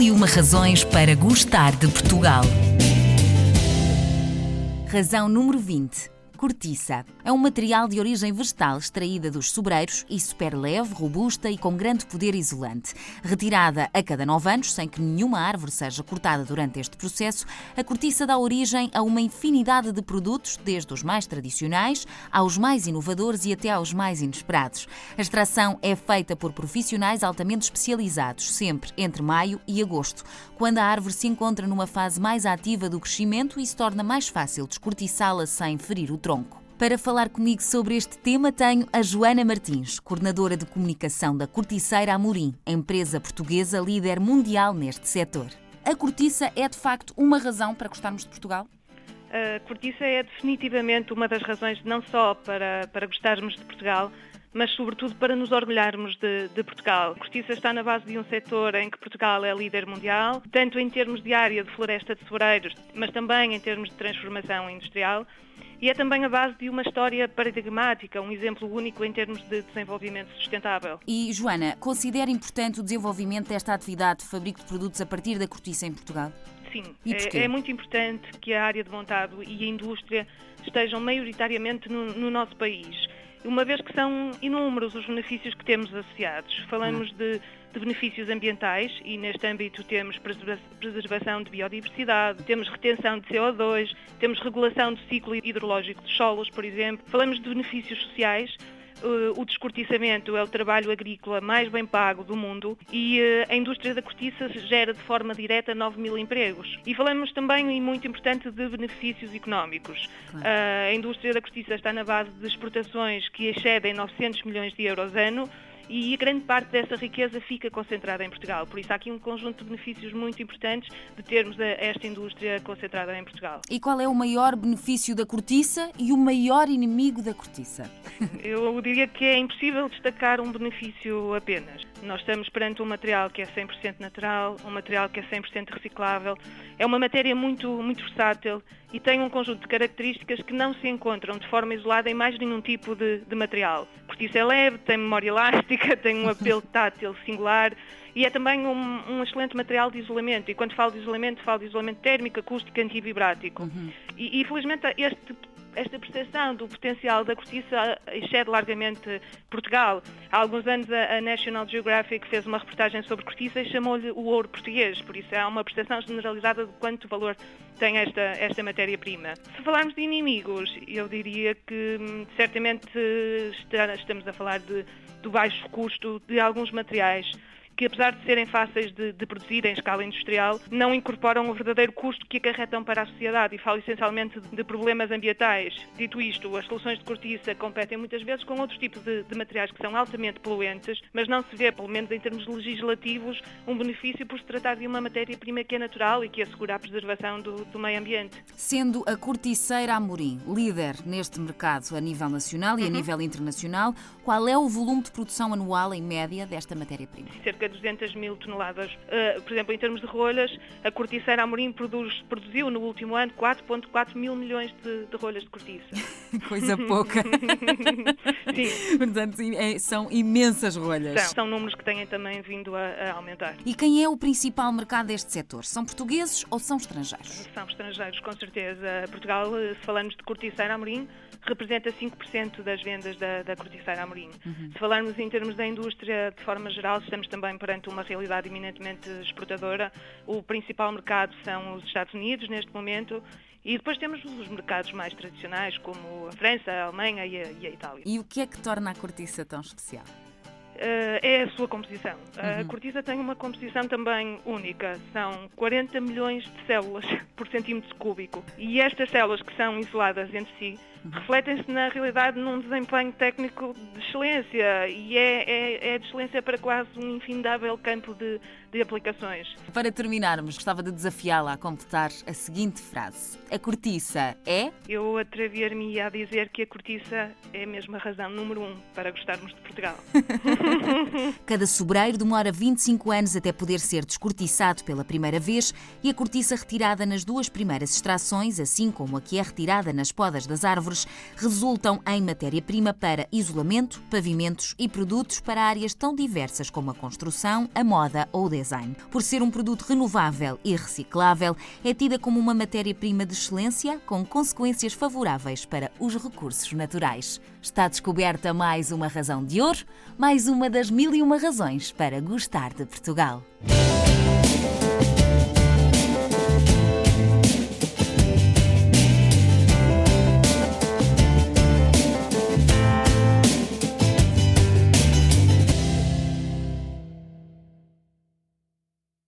E uma razões para gostar de Portugal. Razão número 20. Cortiça. É um material de origem vegetal extraída dos sobreiros e super leve, robusta e com grande poder isolante. Retirada a cada nove anos, sem que nenhuma árvore seja cortada durante este processo, a cortiça dá origem a uma infinidade de produtos, desde os mais tradicionais aos mais inovadores e até aos mais inesperados. A extração é feita por profissionais altamente especializados, sempre entre maio e agosto, quando a árvore se encontra numa fase mais ativa do crescimento e se torna mais fácil descortiçá-la sem ferir o tronco tronco. Para falar comigo sobre este tema, tenho a Joana Martins, coordenadora de comunicação da Corticeira Amorim, empresa portuguesa líder mundial neste setor. A cortiça é de facto uma razão para gostarmos de Portugal? A cortiça é definitivamente uma das razões não só para, para gostarmos de Portugal, mas sobretudo para nos orgulharmos de, de, Portugal. A cortiça está na base de um setor em que Portugal é líder mundial, tanto em termos de área de floresta de floreiros, mas também em termos de transformação industrial. E é também a base de uma história paradigmática, um exemplo único em termos de desenvolvimento sustentável. E, Joana, considera importante o desenvolvimento desta atividade de fabrico de produtos a partir da cortiça em Portugal? Sim, é, é, muito importante que a área de montado e a indústria estejam maioritariamente no, no nosso país uma vez que são inúmeros os benefícios que temos associados. Falamos de, de, benefícios ambientais e neste âmbito temos preservação de biodiversidade, temos retenção de CO2, temos regulação do ciclo hidrológico dos solos, por exemplo. Falamos de benefícios sociais, o descortiçamento é o trabalho agrícola mais bem pago do mundo e eh, a indústria da cortiça gera de forma direta 9 mil empregos. E falamos também, e muito importante, de benefícios económicos. Claro. Eh, a indústria da cortiça está na base de exportações que excedem 900 milhões de euros ano, e grande parte dessa riqueza fica concentrada em Portugal. Por isso há aqui um conjunto de benefícios muito importantes de termos esta indústria concentrada em Portugal. E qual é o maior benefício da cortiça e o maior inimigo da cortiça? Eu diria que é impossível destacar um benefício apenas. Nós estamos perante um material que é 100% natural, um material que é 100% reciclável. É uma matéria muito, muito versátil e tem um conjunto de características que não se encontram de forma isolada em mais nenhum tipo de, de material. Cortiça é leve, tem memória elástica, tem um apelo tátil singular e é também um, um, excelente material de isolamento. E quando falo de isolamento, falo de isolamento térmico, acústico, antivibrático. Uhum. E, e, felizmente este esta percepção do potencial da cortiça excede largamente Portugal. Há alguns anos a National Geographic fez uma reportagem sobre cortiça e chamou-lhe o ouro português, por isso há uma percepção generalizada de quanto valor tem esta, esta matéria-prima. Se falarmos de inimigos, eu diria que hum, certamente estamos a falar de, do baixo custo de alguns materiais que apesar de serem fáceis de, de, produzir em escala industrial, não incorporam o verdadeiro custo que acarretam para a sociedade e falo essencialmente de problemas ambientais. Dito isto, as soluções de cortiça competem muitas vezes com outros tipos de, de materiais que são altamente poluentes, mas não se vê, pelo menos em termos legislativos, um benefício por se tratar de uma matéria-prima que é natural e que assegura a preservação do, do meio ambiente. Sendo a corticeira Amorim líder neste mercado a nível nacional e uhum. a nível internacional, qual é o volume de produção anual em média desta matéria-prima? Cerca 200 mil toneladas. Uh, por exemplo, em termos de rolhas, a corticeira Amorim produz, produziu no último ano 4,4 mil milhões de, de, rolhas de cortiça. Coisa pouca. Sim. Portanto, é, são imensas rolhas. São, são números que têm também vindo a, a, aumentar. E quem é o principal mercado deste setor? São portugueses ou são estrangeiros? São estrangeiros, com certeza. Portugal, se falamos de corticeira Amorim, representa 5% das vendas da, da corticeira Amorim. Uhum. Se falarmos em termos da indústria, de forma geral, estamos também perante uma realidade eminentemente exportadora. O principal mercado são os Estados Unidos, neste momento, e depois temos os mercados mais tradicionais, como a França, a Alemanha e a, e a Itália. E o que é que torna a cortiça tão especial? Uh, é a sua composição. Uhum. A cortiça tem uma composição também única. São 40 milhões de células por centímetro cúbico. E estas células que são isoladas entre si refletem-se na realidade num desempenho técnico de excelência e é, é, é de excelência para quase um infindável campo de, de aplicações. Para terminarmos, gostava de desafiá-la a completar a seguinte frase: A cortiça é? Eu atrever-me a dizer que a cortiça é mesmo a razão número um para gostarmos de Portugal. Cada sobreiro demora 25 anos até poder ser descortiçado pela primeira vez e a cortiça retirada nas duas primeiras extrações, assim como a que é retirada nas podas das árvores, resultam em matéria-prima para isolamento, pavimentos e produtos para áreas tão diversas como a construção, a moda ou o design. Por ser um produto renovável e reciclável, é tida como uma matéria-prima de excelência com consequências favoráveis para os recursos naturais. Está descoberta mais uma razão de ouro, mais uma das mil e uma razões para gostar de Portugal.